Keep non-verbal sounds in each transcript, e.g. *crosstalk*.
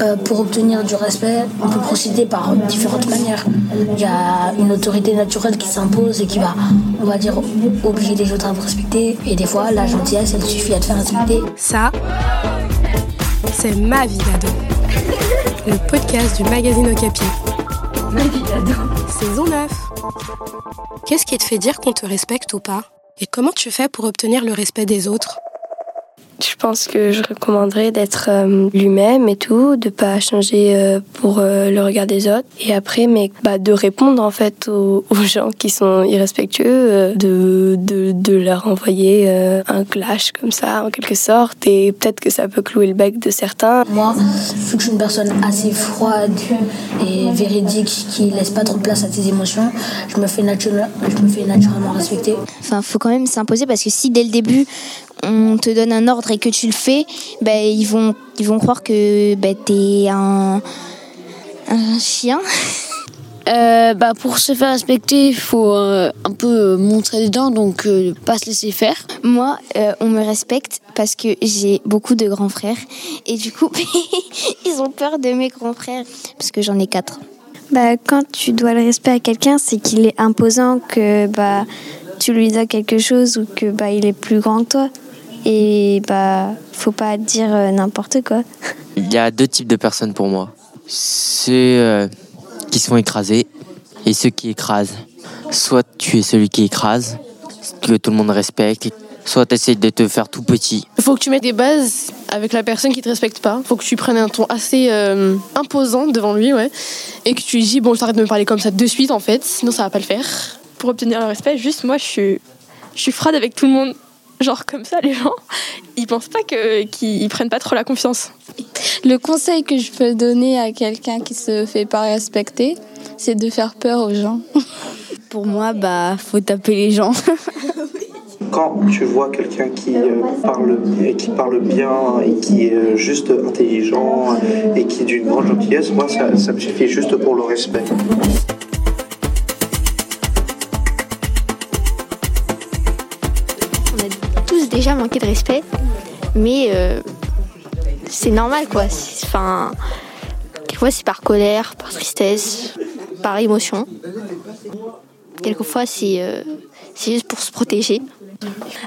Euh, pour obtenir du respect, on peut procéder par différentes manières. Il y a une autorité naturelle qui s'impose et qui va, on va dire, obliger les autres à vous respecter. Et des fois, la gentillesse, elle suffit à te faire respecter. Ça, c'est ma vie d'ado. Le podcast du magazine Okapi. Ma vie d'ado. Saison 9. Qu'est-ce qui te fait dire qu'on te respecte ou pas? Et comment tu fais pour obtenir le respect des autres? Je pense que je recommanderais d'être euh, lui-même et tout, de pas changer euh, pour euh, le regard des autres. Et après, mais bah, de répondre en fait aux, *laughs* gens qui sont irrespectueux, de, de, de, leur envoyer un clash comme ça en quelque sorte. Et peut-être que ça peut clouer le bec de certains. Moi, vu que je suis une personne assez froide et véridique qui laisse pas trop de place à tes émotions, je me fais, naturellement, je me fais naturellement respecter. Enfin, faut quand même s'imposer parce que si dès le début on te donne un ordre et que tu le fais, ben, ils, vont, ils vont croire que ben, tu es un, un chien. *laughs* Euh, bah pour se faire respecter, il faut euh, un peu montrer les dents, donc euh, pas se laisser faire. Moi, on me respecte parce que j'ai beaucoup de grands frères et du coup, *laughs* ils ont peur de mes grands frères parce que j'en ai quatre. Bah, quand tu dois le respect à quelqu'un, c'est qu'il est imposant, que bah, tu lui donnes quelque chose ou que bah, il est plus grand que toi. Et bah, faut pas dire euh, n'importe quoi. Il y a deux types de personnes pour moi. Ceux euh, qui sont écrasés et ceux qui écrasent. Soit tu es celui qui écrase, que tout le monde respecte, soit tu essaies de te faire tout petit. Il faut que tu mettes des bases avec la personne qui te respecte pas. Il faut que tu prennes un ton assez euh, imposant devant lui, ouais. Et que tu lui dis, bon, j'arrête de me parler comme ça de suite, en fait, sinon ça va pas le faire. Pour obtenir le respect, juste moi, je suis, je suis froide avec tout le monde. Genre comme ça, les gens, ils pensent pas que qu'ils prennent pas trop la confiance. Le conseil que je peux donner à quelqu'un qui se fait pas respecter, c'est de faire peur aux gens. *laughs* Pour moi, bah, faut taper les gens. *laughs* Quand tu vois quelqu'un qui euh, parle qui parle bien et qui est euh, juste intelligent et qui est d'une grande gentillesse, moi ça, ça me suffit juste pour le respect. Déjà manqué de respect, mais euh, c'est normal quoi. Enfin, quelquefois c'est par colère, par tristesse, par émotion. Quelquefois euh, c'est juste pour se protéger.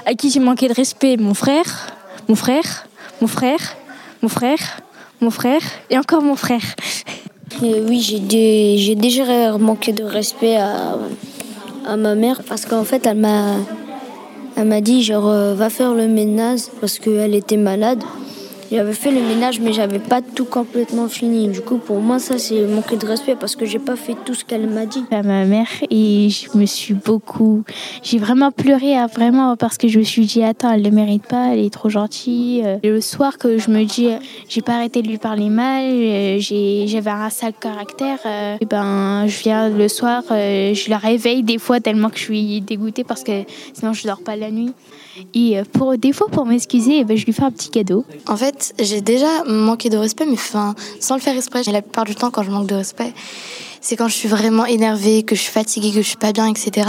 À qui j'ai manqué de respect? Mon frère, mon frère, mon frère, mon frère, mon frère et encore mon frère. Euh, oui, j'ai déjà manqué de respect à, à ma mère parce qu'en fait elle m'a elle m'a dit genre euh, va faire le ménage parce qu'elle était malade. J'avais fait le ménage, mais j'avais pas tout complètement fini. Du coup, pour moi, ça, c'est manquer de respect parce que j'ai pas fait tout ce qu'elle m'a dit. À ma mère, et je me suis beaucoup. J'ai vraiment pleuré, hein, vraiment, parce que je me suis dit, attends, elle le mérite pas, elle est trop gentille. Euh, le soir que je me dis, j'ai pas arrêté de lui parler mal, euh, j'avais un sale caractère, et ben, je viens le soir, je la réveille des fois tellement que je suis dégoûtée parce que sinon je dors pas la nuit. Et euh, pour, fois, pour m'excuser, eh ben, je lui fais un petit cadeau. En fait, j'ai déjà manqué de respect, mais enfin, sans le faire exprès. La plupart du temps, quand je manque de respect, c'est quand je suis vraiment énervée, que je suis fatiguée, que je suis pas bien, etc.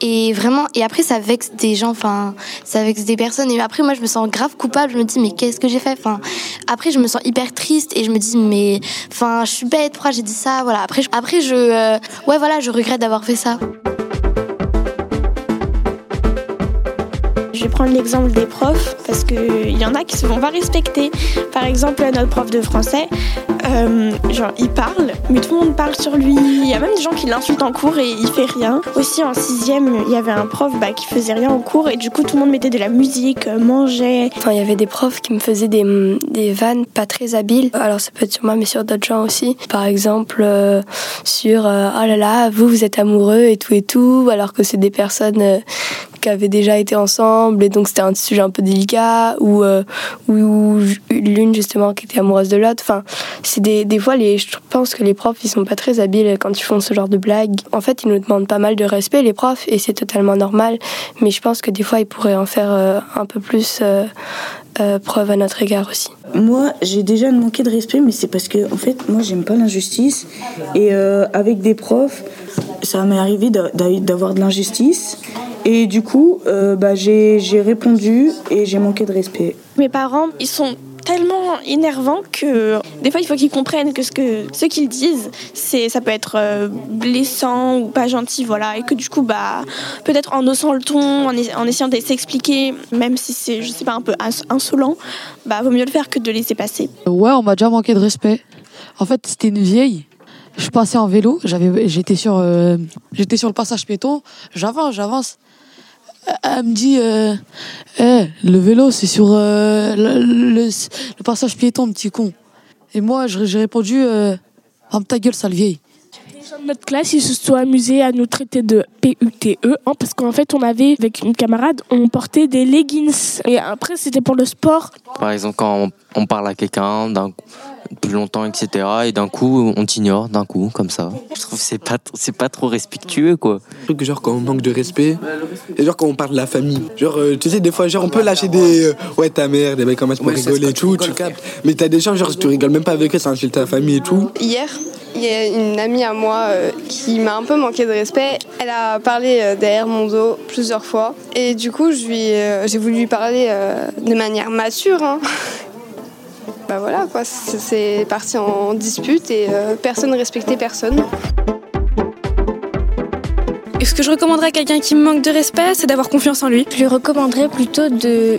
Et vraiment, et après, ça vexe des gens, enfin, ça vexe des personnes. Et après, moi, je me sens grave coupable. Je me dis, mais qu'est-ce que j'ai fait? Enfin, après, je me sens hyper triste et je me dis, mais, enfin, je suis bête. Pourquoi j'ai dit ça? Voilà. Après, après, je, euh, ouais, voilà, je regrette d'avoir fait ça. Je vais prendre l'exemple des profs parce qu'il y en a qui se vont pas respecter. Par exemple, notre prof de français, euh, genre il parle, mais tout le monde parle sur lui. Il y a même des gens qui l'insultent en cours et il fait rien. Aussi en sixième, il y avait un prof bah, qui faisait rien en cours et du coup tout le monde mettait de la musique, euh, mangeait. Enfin, il y avait des profs qui me faisaient des, des vannes pas très habiles. Alors ça peut être sur moi, mais sur d'autres gens aussi. Par exemple, euh, sur oh là là, vous vous êtes amoureux et tout et tout, alors que c'est des personnes qui avaient déjà été ensemble et donc c'était un sujet un peu délicat ou, euh, ou, l'une justement qui était amoureuse de l'autre. Enfin, c'est des, des fois, les, je pense que les profs ils sont pas très habiles quand ils font ce genre de blagues. En fait, ils nous demandent pas mal de respect, les profs, et c'est totalement normal. Mais je pense que des fois, ils pourraient en faire euh, un peu plus euh, preuve à notre égard aussi. Moi, j'ai déjà manqué de respect, mais c'est parce que, en fait, moi, j'aime pas l'injustice. Et avec des profs, ça m'est arrivé d'avoir de l'injustice. Et du coup, euh, bah, j'ai répondu et j'ai manqué de respect. Mes parents, ils sont tellement énervants que des fois il faut qu'ils comprennent que ce que ce qu'ils disent, c'est ça peut être euh, blessant ou pas gentil, voilà, et que du coup bah peut-être en haussant le ton, en, en essayant de s'expliquer, même si c'est je sais pas un peu insolent, bah vaut mieux le faire que de laisser passer. Ouais, on m'a déjà manqué de respect. En fait, c'était une vieille. Je passais en vélo, j'avais, j'étais sur, euh, j'étais sur le passage piéton. J'avance, j'avance. Elle me dit, euh, eh, le vélo, c'est sur euh, le, passage piéton, petit con. Et moi, j'ai répondu, euh, ta gueule, sale vieille. Les gens de notre classe, ils se sont amusés à nous traiter de PUTE, hein, parce qu'en fait, on avait, avec une camarade, on portait des leggings. Et après, c'était pour le sport. Par exemple, quand on, parle à quelqu'un, d'un plus longtemps, etc. Et d'un coup, on t'ignore, d'un coup, comme ça. Je trouve que c'est pas, c'est pas trop respectueux, quoi. Truc genre quand on manque de respect, et genre quand on parle de la famille. Genre, euh, tu sais, des fois, genre, on peut lâcher des. Euh, ouais, ta mère, des mecs comme ça pour rigoler et tout, tu captes. Mais t'as des gens, genre, tu rigoles même pas avec eux, ça insulte ta famille et tout. Hier, il y a une amie à moi euh, qui m'a un peu manqué de respect. Elle a parlé derrière mon dos plusieurs fois. Et du coup, j'ai voulu lui parler de manière mature. Hein. *laughs* bah voilà quoi, c'est parti en dispute et euh, personne ne respectait personne. ce que je recommanderais à quelqu'un qui me manque de respect, c'est d'avoir confiance en lui. Je lui recommanderais plutôt de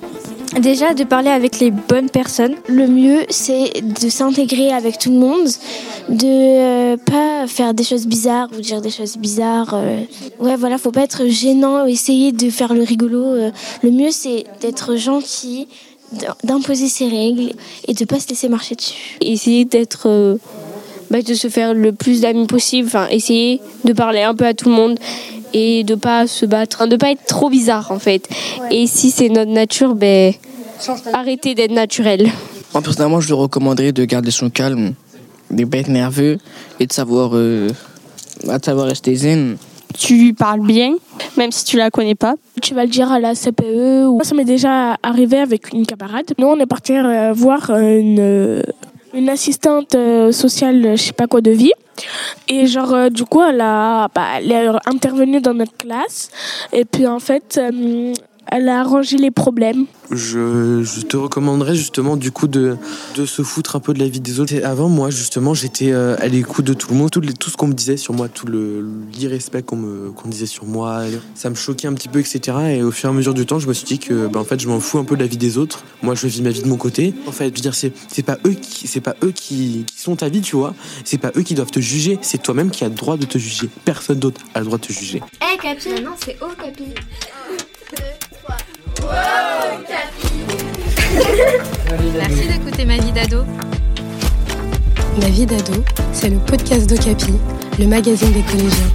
Déjà de parler avec les bonnes personnes. Le mieux c'est de s'intégrer avec tout le monde, de euh, pas faire des choses bizarres ou dire des choses bizarres. Euh. Ouais voilà, faut pas être gênant, essayer de faire le rigolo. Le mieux c'est d'être gentil, d'imposer ses règles et de pas se laisser marcher dessus. Essayer d'être, euh, bah, de se faire le plus d'amis possible, enfin essayer de parler un peu à tout le monde et de pas se battre, de pas être trop bizarre en fait. Et si c'est notre nature, ben arrêtez d'être naturel. Moi personnellement, je lui recommanderais de garder son calme, de pas être nerveux et de savoir, euh, de savoir rester zen tu lui parles bien, même si tu la connais pas. Tu vas le dire à la CPE. Ou... Ça m'est déjà arrivé avec une camarade. Nous, on est parti euh, voir une, euh, une assistante euh, sociale, je sais pas quoi, de vie. Et genre, du coup, elle, a, bah, elle est intervenue dans notre classe. Et puis, en fait, elle a arrangé les problèmes. Je, te recommanderais justement du coup de, de se foutre un peu de la vie des autres. avant moi justement j'étais euh, à l'écoute de tout le monde, tout, tout ce qu'on me disait sur moi, tout le l'irrespect qu'on me qu'on disait sur moi, ça me choquait un petit peu etc. Et au fur et à mesure du temps je me suis dit que ben, en fait je m'en fous un peu de la vie des autres. Moi je vis ma vie de mon côté. En fait je veux dire c'est pas eux qui c'est pas eux qui, qui, sont ta vie tu vois. C'est pas eux qui doivent te juger. C'est toi-même qui as le droit de te juger. Personne d'autre a le droit de te juger. Eh hey, Capi, non c'est oh Capi. Merci d'écouter Ma vie d'ado. Ma vie d'ado, c'est le podcast d'Ocapi, le magazine des collégiens.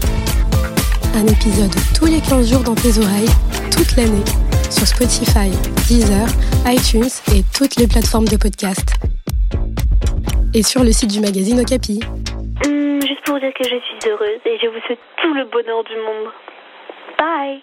Un épisode tous les 15 jours dans tes oreilles, toute l'année, sur Spotify, Deezer, iTunes et toutes les plateformes de podcast. Et sur le site du magazine Okapi. Hum, juste pour dire que je suis heureuse et je vous souhaite tout le bonheur du monde. Bye